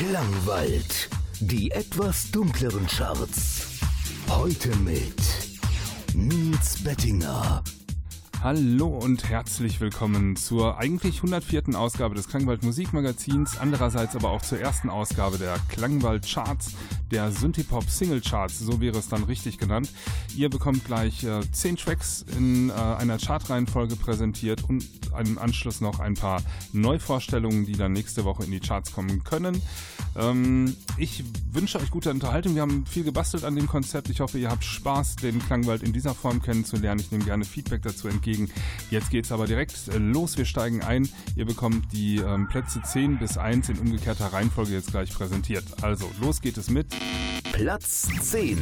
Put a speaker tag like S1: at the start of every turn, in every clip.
S1: Klangwald. Die etwas dunkleren Charts. Heute mit Nils Bettinger.
S2: Hallo und herzlich willkommen zur eigentlich 104. Ausgabe des Klangwald Musikmagazins, andererseits aber auch zur ersten Ausgabe der Klangwald Charts, der Synthipop Single Charts, so wäre es dann richtig genannt. Ihr bekommt gleich äh, 10 Tracks in äh, einer Chartreihenfolge präsentiert und im Anschluss noch ein paar Neuvorstellungen, die dann nächste Woche in die Charts kommen können. Ähm, ich wünsche euch gute Unterhaltung. Wir haben viel gebastelt an dem Konzept. Ich hoffe, ihr habt Spaß, den Klangwald in dieser Form kennenzulernen. Ich nehme gerne Feedback dazu entgegen. Jetzt geht es aber direkt äh, los. Wir steigen ein. Ihr bekommt die ähm, Plätze 10 bis 1 in umgekehrter Reihenfolge jetzt gleich präsentiert. Also, los geht es mit
S1: Platz 10.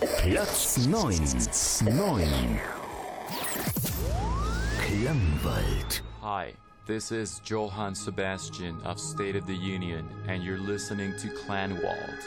S3: Platz 9. 9. Klangwald.
S4: Hi, this is Johann Sebastian of State of the Union, and you're listening to Clanwald.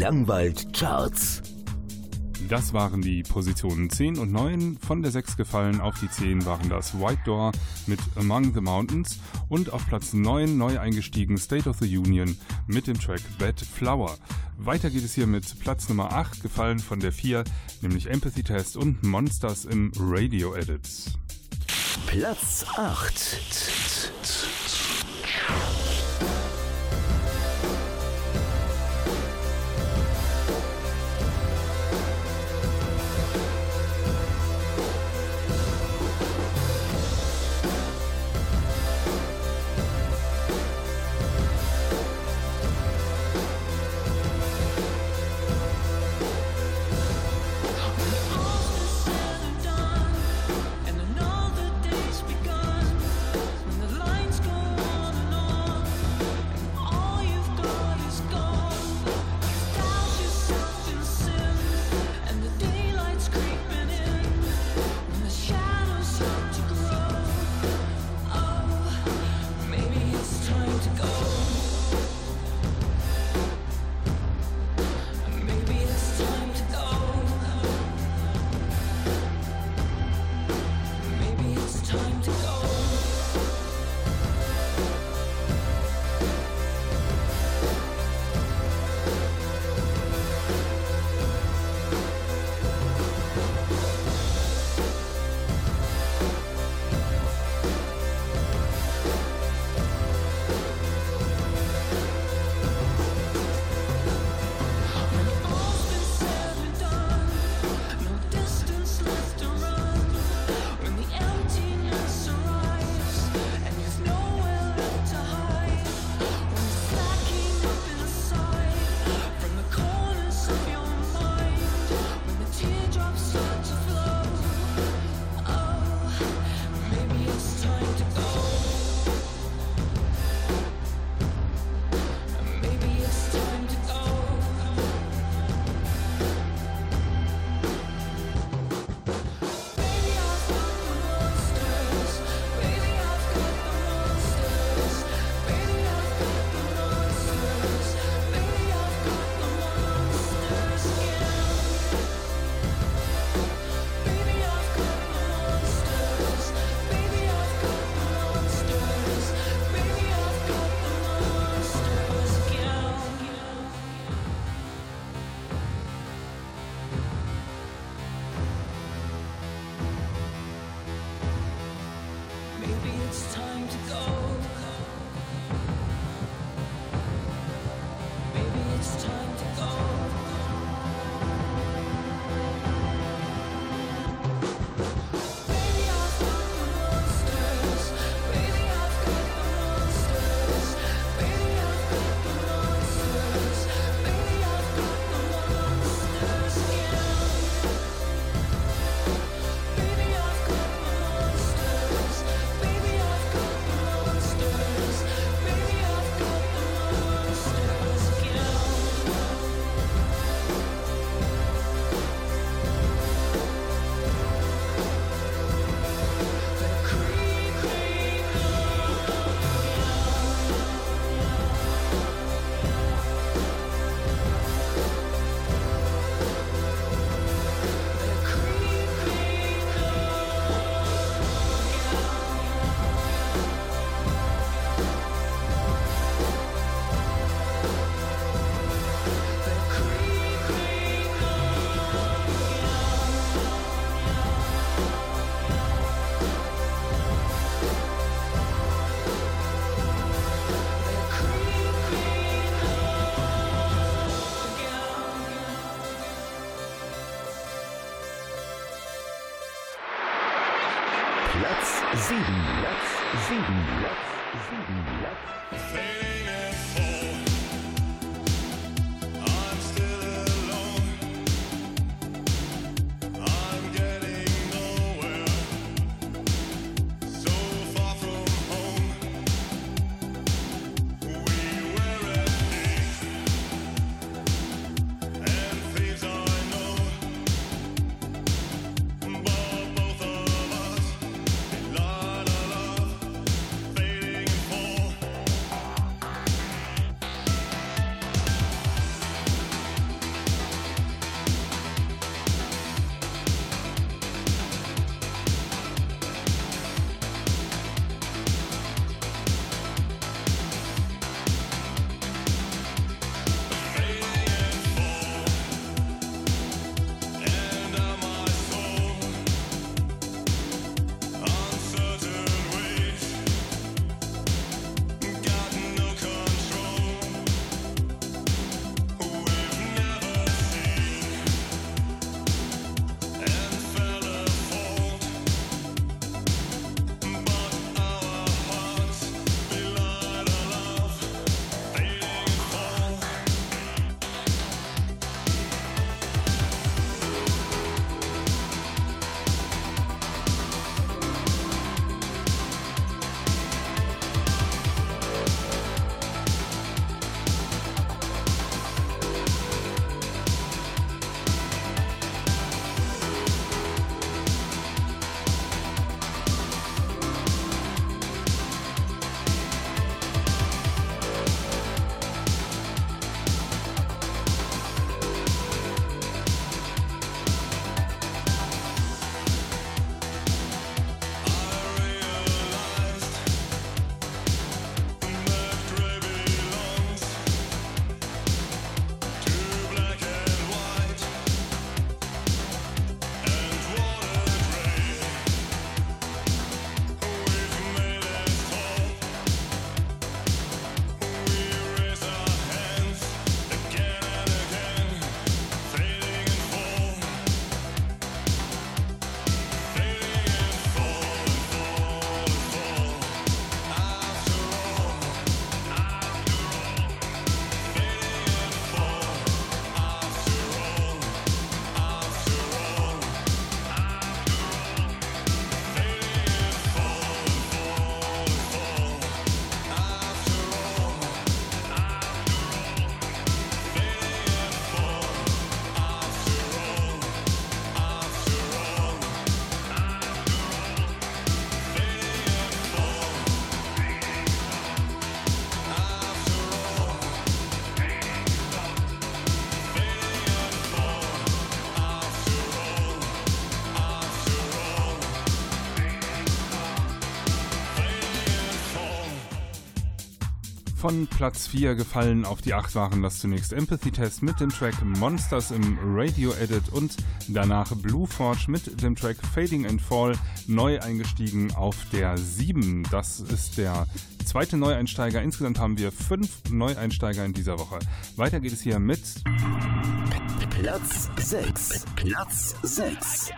S5: Klangwald Charts.
S2: Das waren die Positionen 10 und 9. Von der 6 gefallen auf die 10 waren das White Door mit Among the Mountains und auf Platz 9 neu eingestiegen State of the Union mit dem Track Bad Flower. Weiter geht es hier mit Platz Nummer 8, gefallen von der 4, nämlich Empathy Test und Monsters im Radio Edits.
S5: Platz 8.
S2: Von Platz 4 gefallen auf die 8 waren das zunächst Empathy Test mit dem Track Monsters im Radio Edit und danach Blue Forge mit dem Track Fading and Fall neu eingestiegen auf der 7. Das ist der zweite Neueinsteiger. Insgesamt haben wir fünf Neueinsteiger in dieser Woche. Weiter geht es hier mit
S3: Platz 6. Platz 6.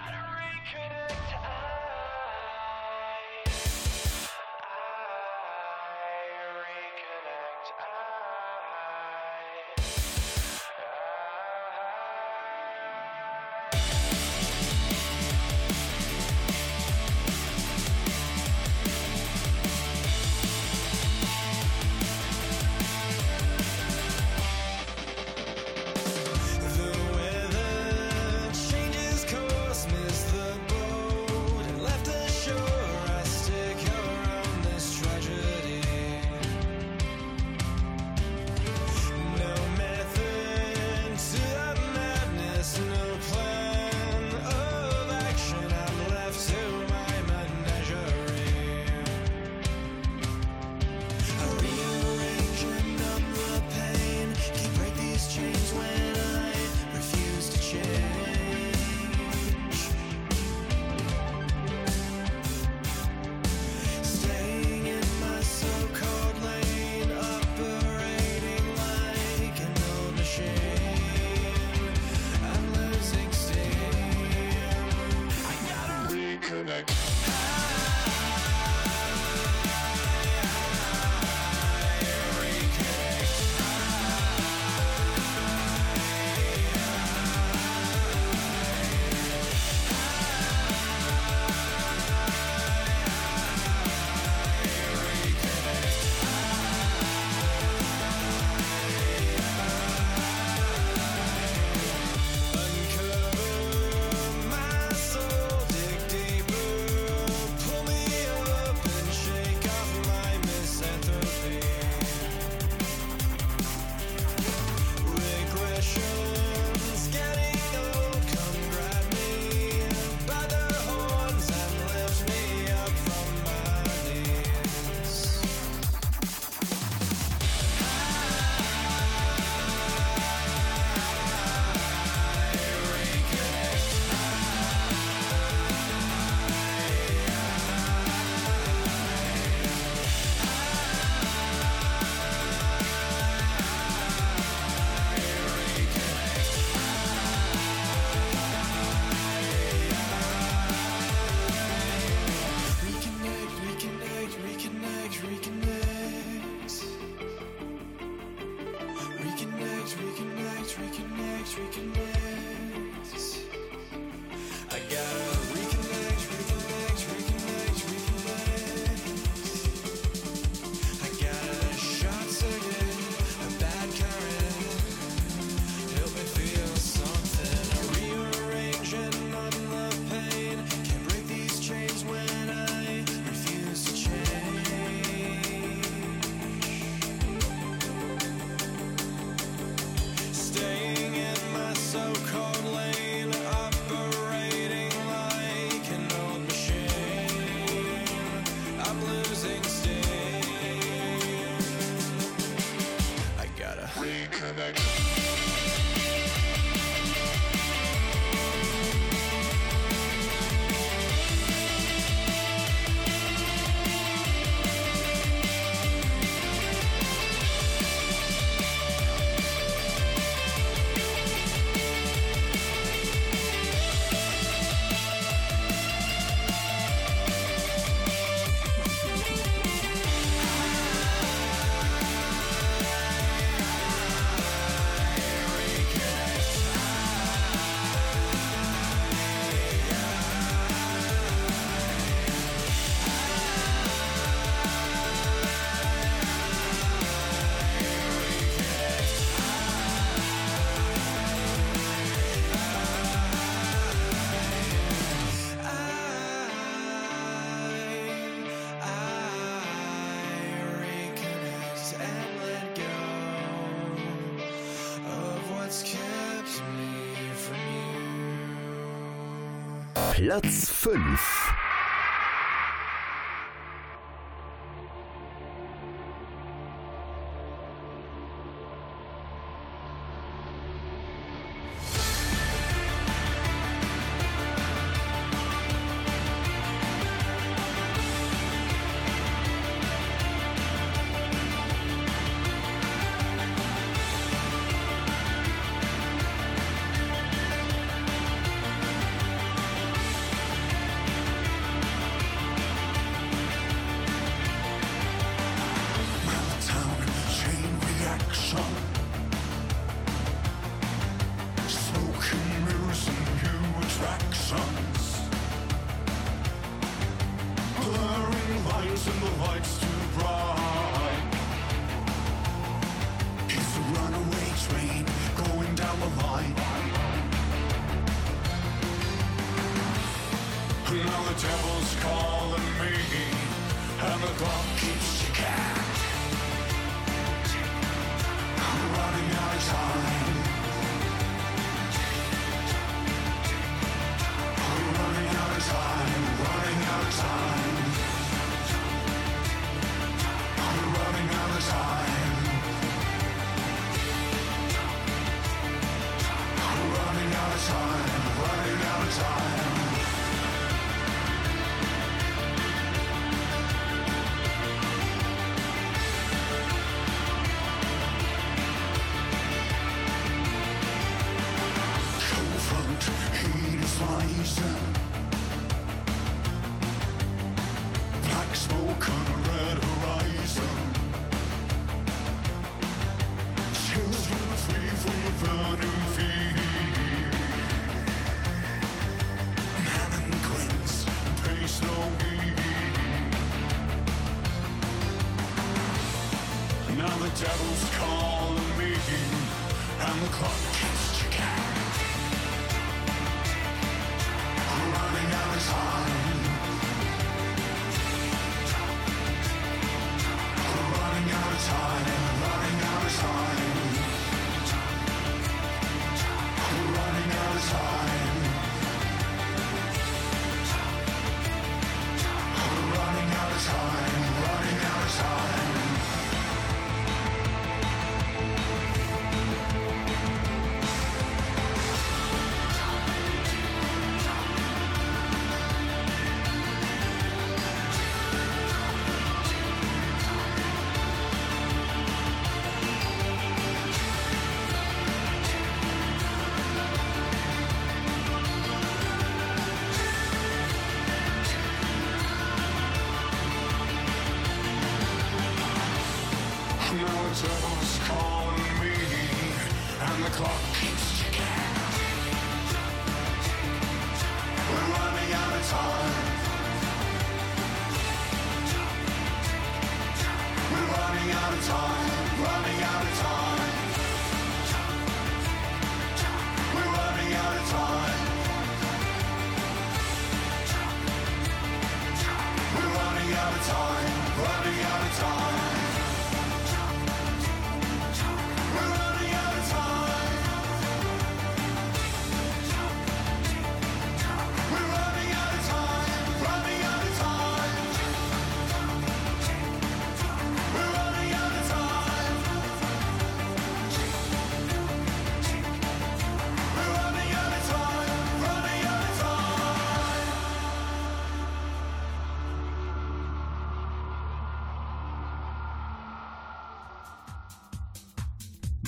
S3: Platz 5.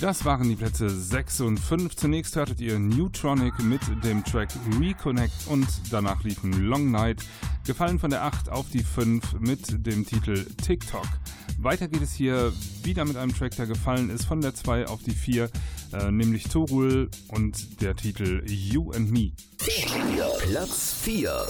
S2: Das waren die Plätze 6 und 5. Zunächst hörtet ihr Newtronic mit dem Track Reconnect und danach liefen Long Night, gefallen von der 8 auf die 5 mit dem Titel TikTok. Weiter geht es hier wieder mit einem Track, der gefallen ist von der 2 auf die 4, äh, nämlich Torul und der Titel You and Me.
S3: Platz 4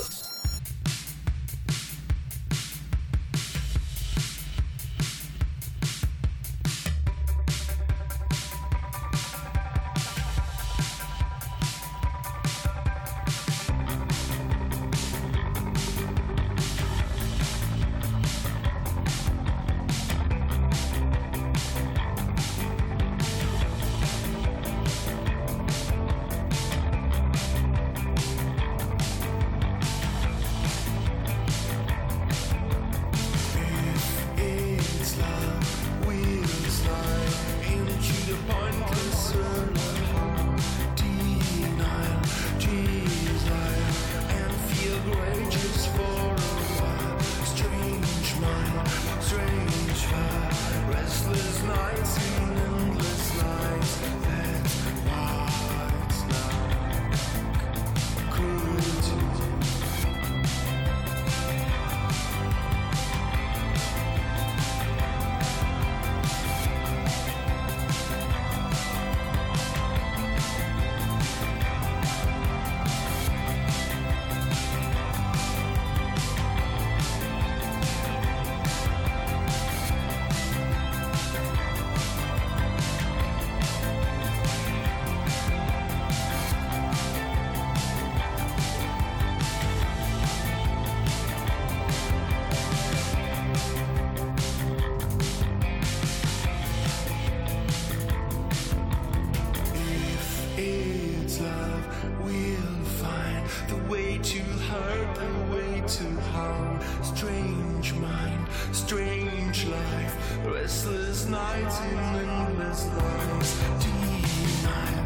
S3: strange mind, strange life,
S6: restless nights in endless lies. Denial,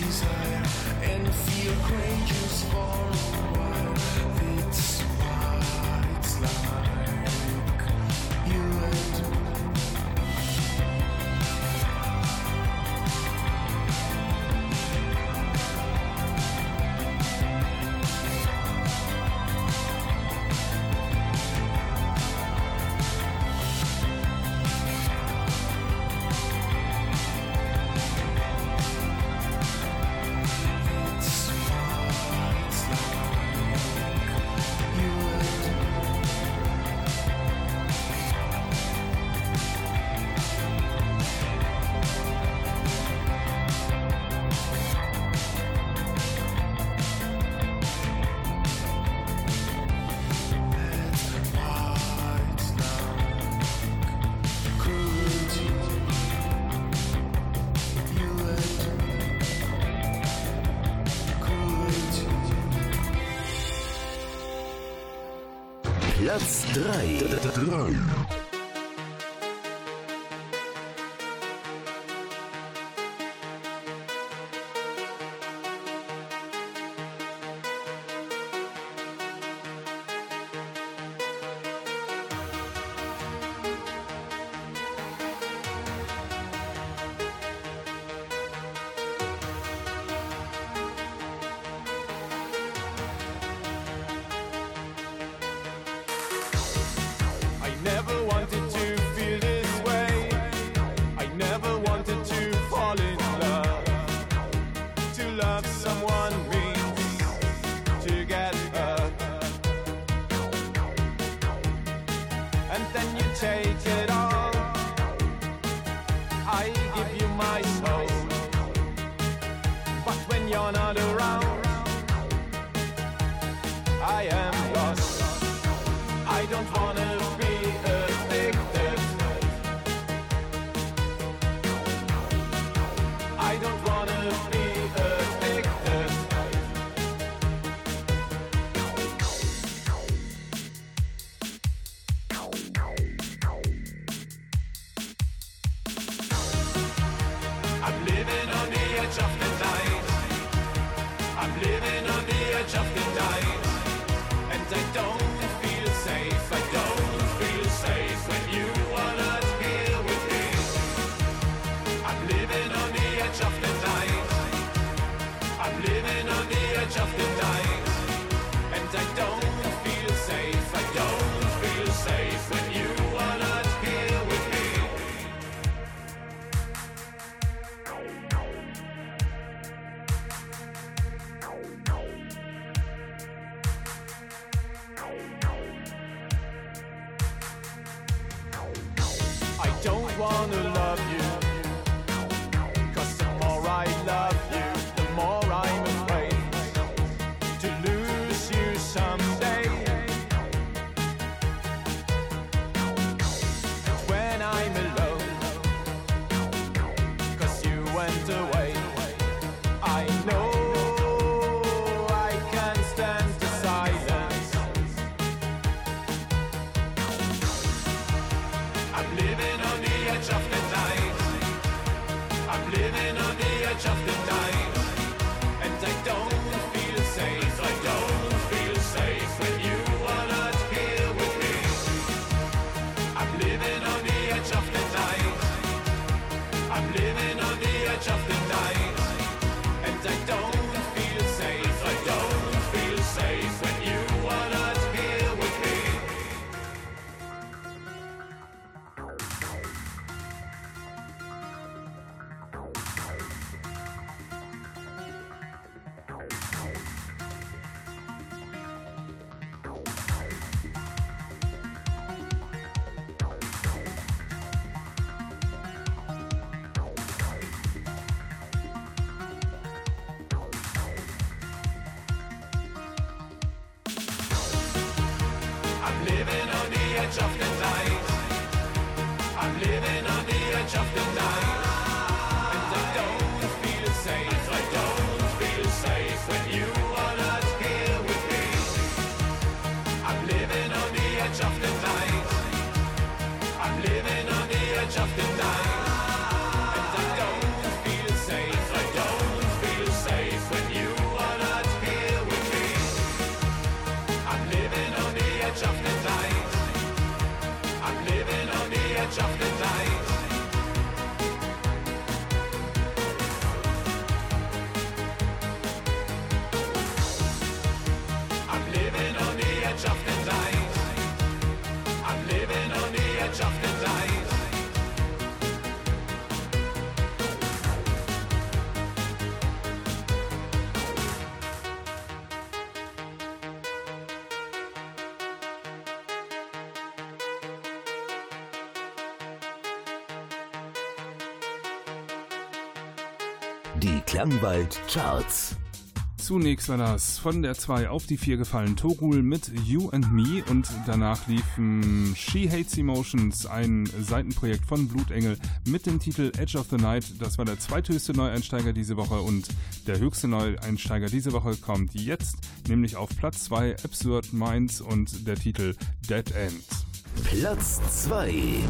S6: desire, and fear cringes for a while. just in time.
S7: Die Klangwald Charts.
S2: Zunächst war das von der 2 auf die 4 gefallen Torul mit You and Me und danach liefen She Hates Emotions, ein Seitenprojekt von Blutengel mit dem Titel Edge of the Night. Das war der zweithöchste Neueinsteiger diese Woche und der höchste Neueinsteiger diese Woche kommt jetzt, nämlich auf Platz 2 Absurd Minds und der Titel Dead End.
S7: Platz 2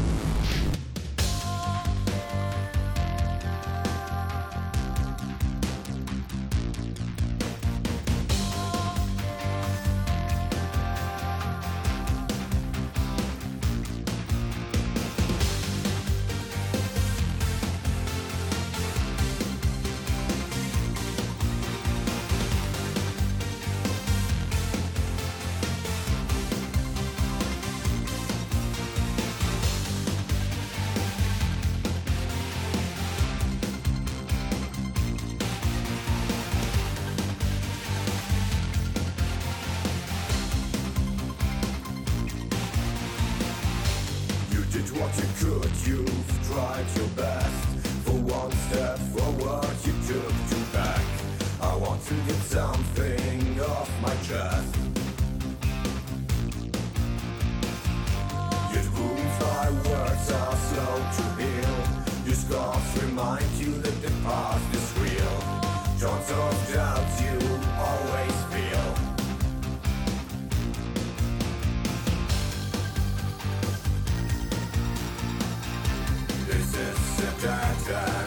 S7: die.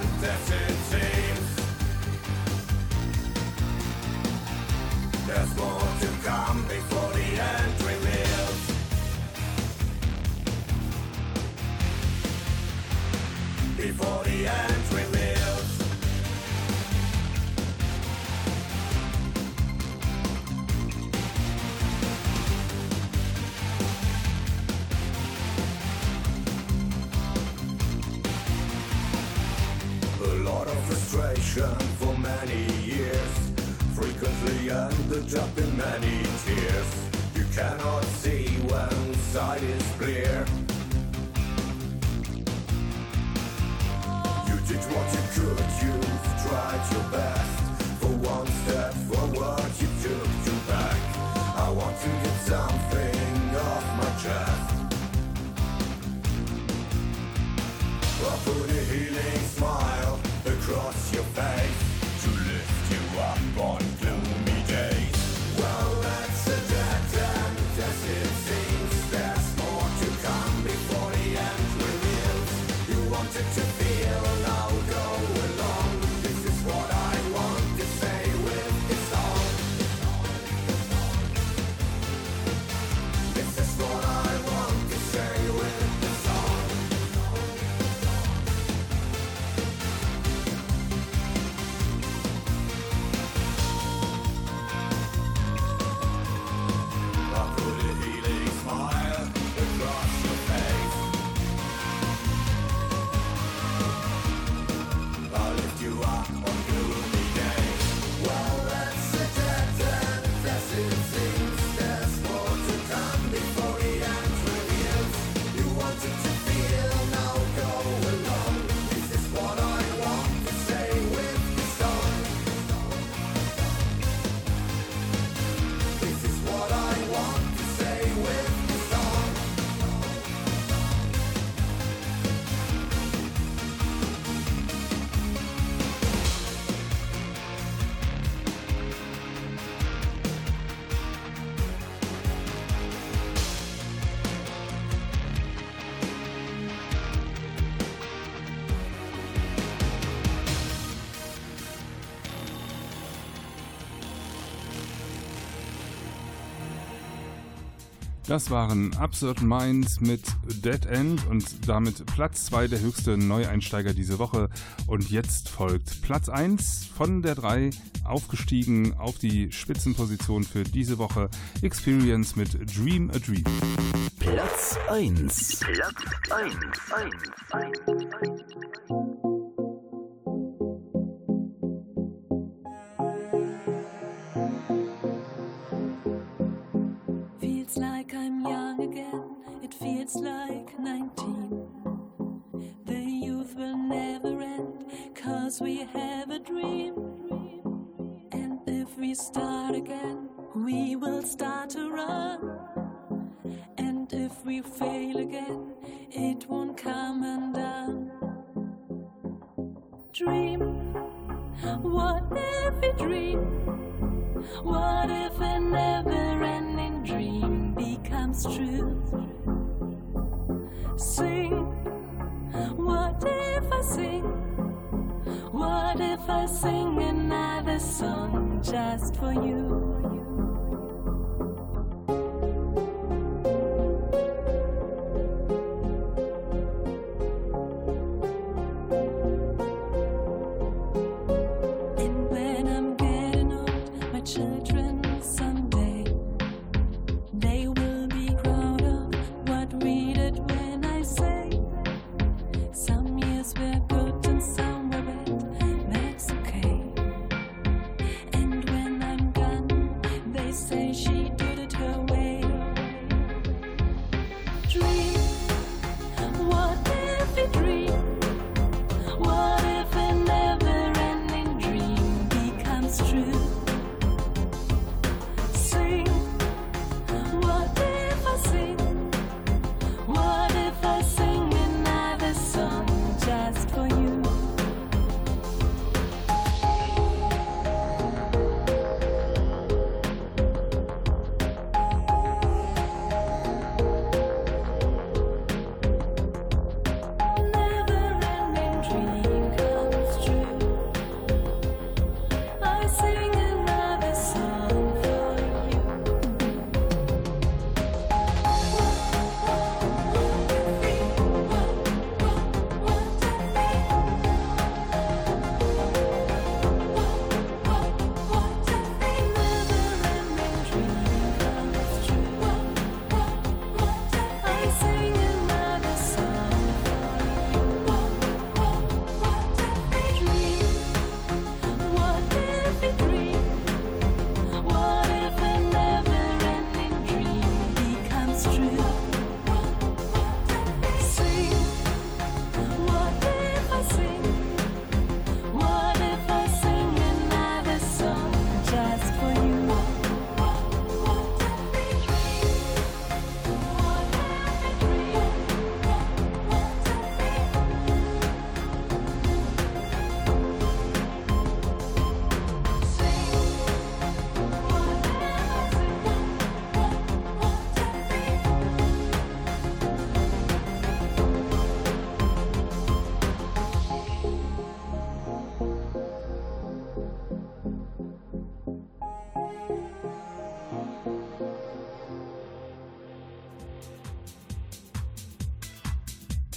S2: Das waren Absurd Minds mit Dead End und damit Platz 2 der höchste Neueinsteiger diese Woche. Und jetzt folgt Platz 1 von der 3 aufgestiegen auf die Spitzenposition für diese Woche Experience mit Dream a Dream.
S7: Platz 1 Platz 1, 1, 1.
S5: like 19. Sing, what if I sing? What if I sing another song just for you?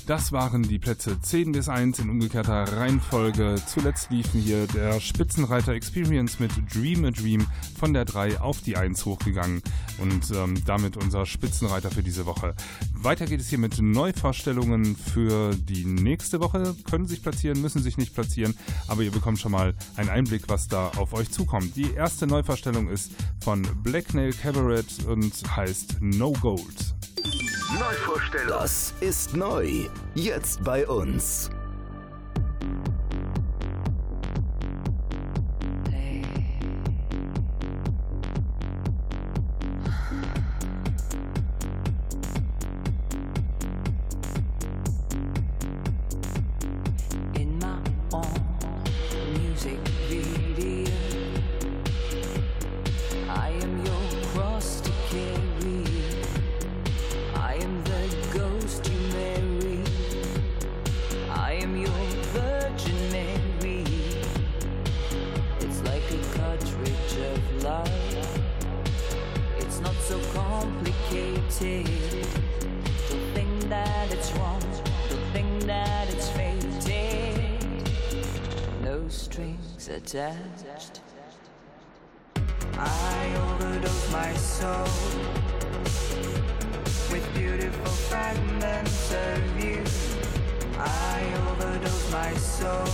S2: Das waren die Plätze 10 bis 1 in umgekehrter Reihenfolge. Zuletzt liefen hier der Spitzenreiter Experience mit Dream a Dream von der 3 auf die 1 hochgegangen und ähm, damit unser Spitzenreiter für diese Woche. Weiter geht es hier mit Neuvorstellungen für die nächste Woche. Können sich platzieren, müssen sich nicht platzieren, aber ihr bekommt schon mal einen Einblick, was da auf euch zukommt. Die erste Neuvorstellung ist von Black Nail Cabaret und heißt No Gold.
S3: Neuvorstellung. Das ist neu. Jetzt bei uns.
S1: Attached. I overdose my soul with beautiful fragments of you. I overdose my soul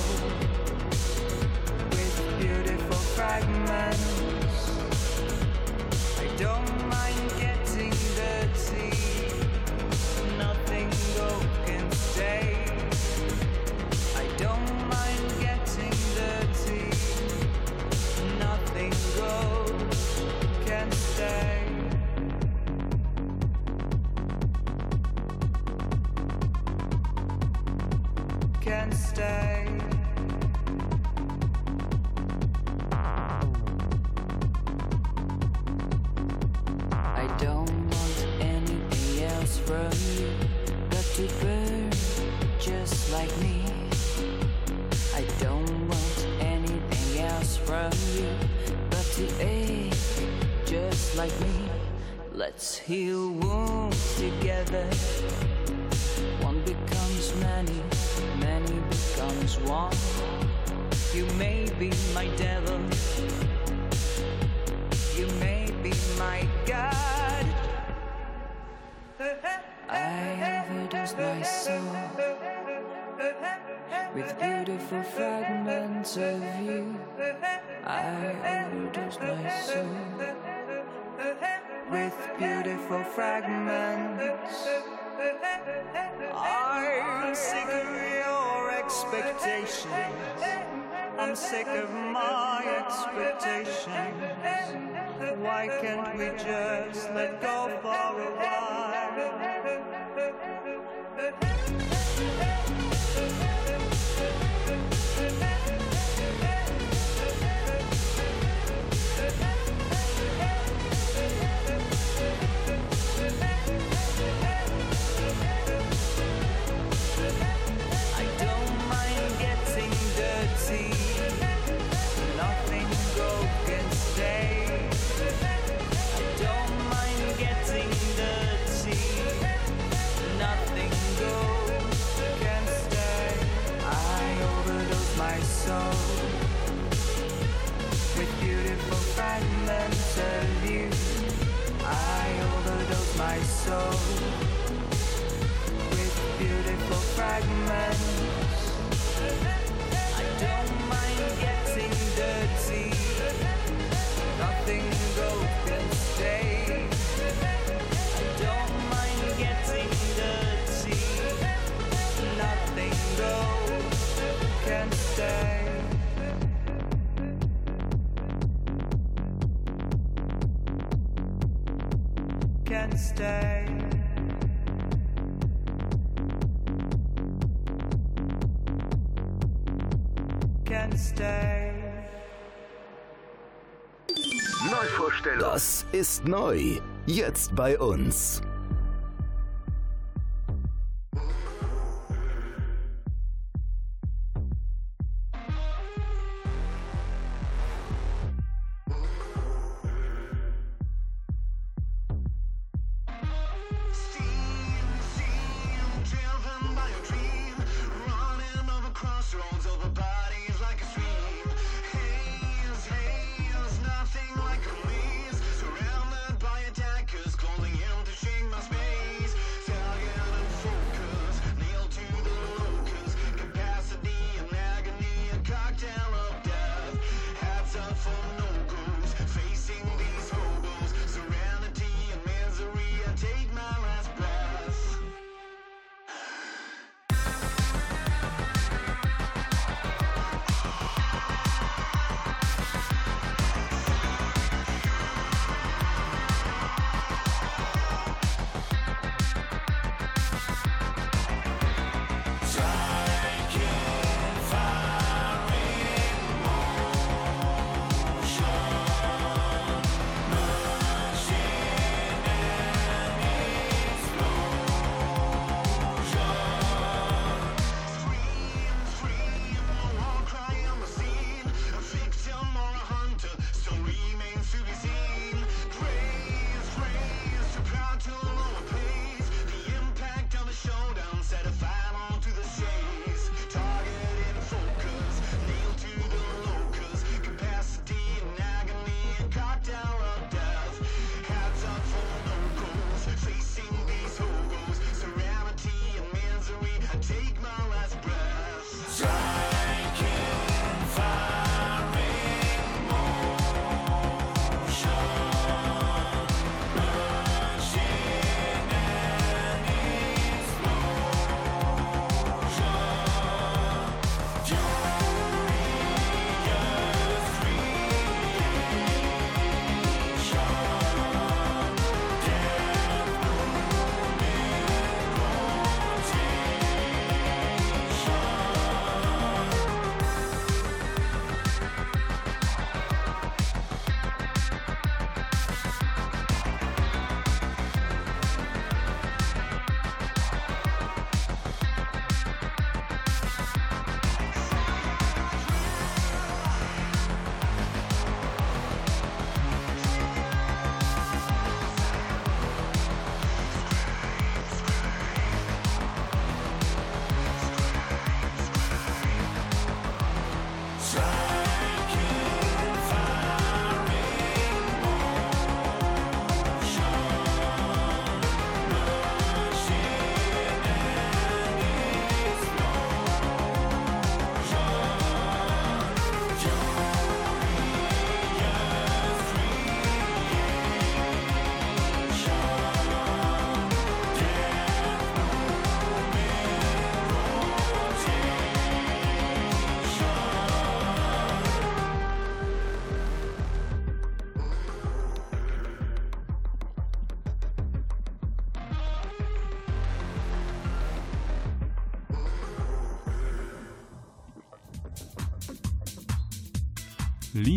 S1: with beautiful fragments. I don't I organize myself with beautiful fragments. I'm sick of your expectations. I'm sick of my expectations. Why can't we just let go for a while? of you I overdose my soul With beautiful fragments I don't mind getting dirty. Nothing and stay.
S8: Neuvorstellung. Das ist neu. Jetzt bei uns.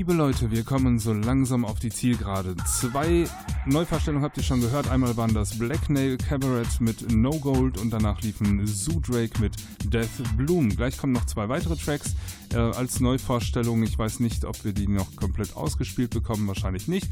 S2: Liebe Leute, wir kommen so langsam auf die Zielgerade. Zwei Neuverstellungen habt ihr schon gehört. Einmal waren das Black Nail Cabaret mit No Gold und danach liefen Zoo Drake mit Death Bloom. Gleich kommen noch zwei weitere Tracks äh, als Neuvorstellung. Ich weiß nicht, ob wir die noch komplett ausgespielt bekommen, wahrscheinlich nicht.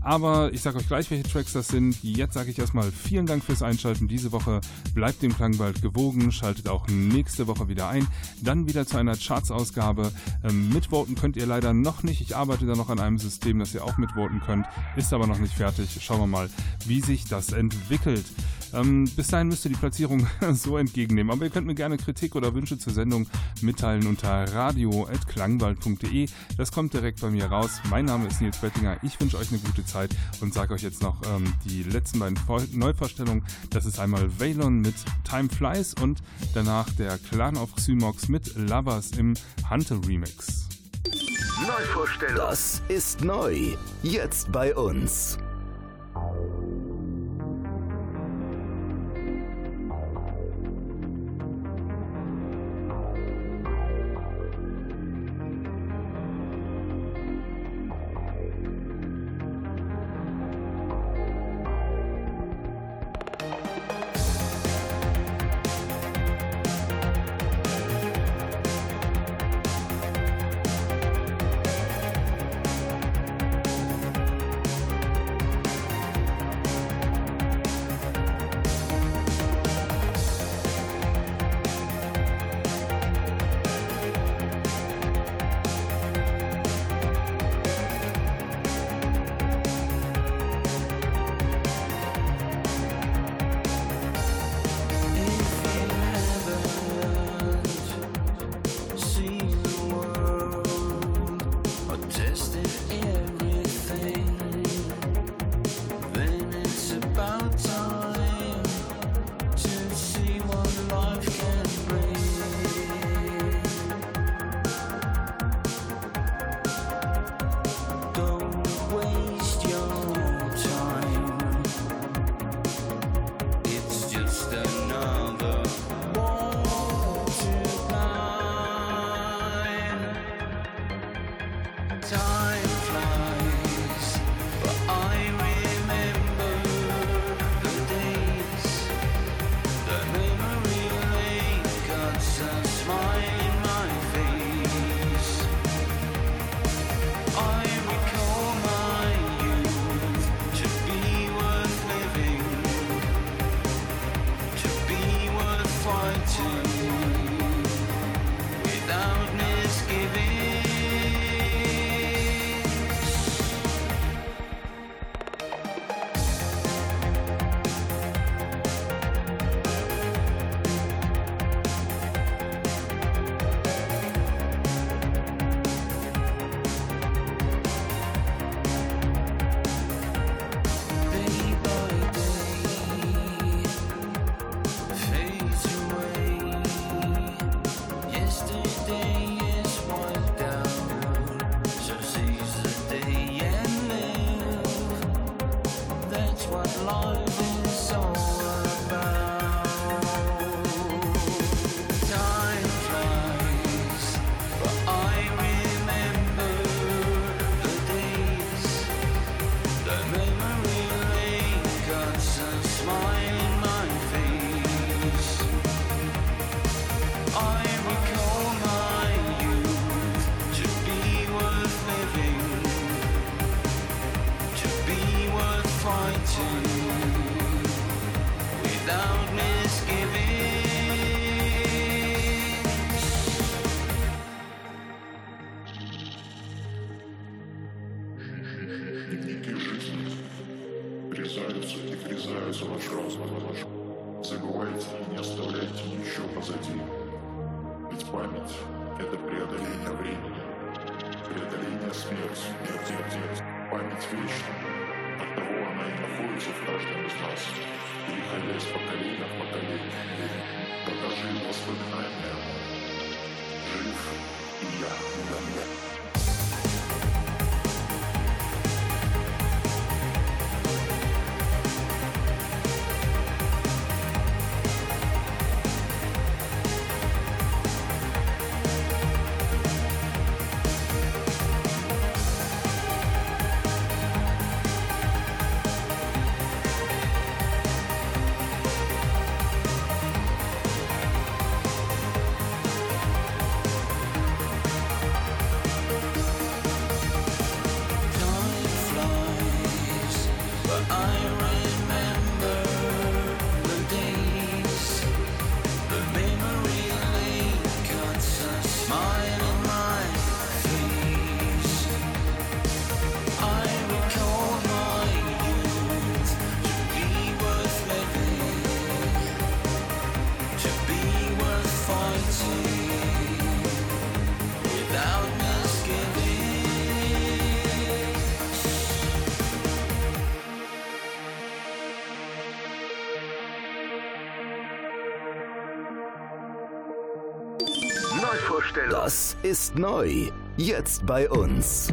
S2: Aber ich sage euch gleich, welche Tracks das sind. Jetzt sage ich erstmal vielen Dank fürs Einschalten. Diese Woche bleibt dem Klangwald gewogen. Schaltet auch nächste Woche wieder ein. Dann wieder zu einer Charts-Ausgabe. Ähm, mitvoten könnt ihr leider noch nicht. Ich arbeite da noch an einem System, dass ihr auch mitvoten könnt. Ist aber noch nicht fertig. Schauen wir mal, wie sich das entwickelt. Ähm, bis dahin müsst ihr die Platzierung so entgegennehmen. Aber ihr könnt mir gerne Kritik oder Wünsche zur Sendung mitteilen unter radio.klangwald.de. Das kommt direkt bei mir raus. Mein Name ist Nils Bettinger. Ich wünsche euch eine gute Zeit und sage euch jetzt noch ähm, die letzten beiden Vor Neuvorstellungen. Das ist einmal Valon mit Time Flies und danach der Clan of Xymox mit Lovers im Hunter Remix.
S9: Neuvorstellung. Das ist neu. Jetzt bei uns.
S4: every
S9: Das ist neu. Jetzt bei uns.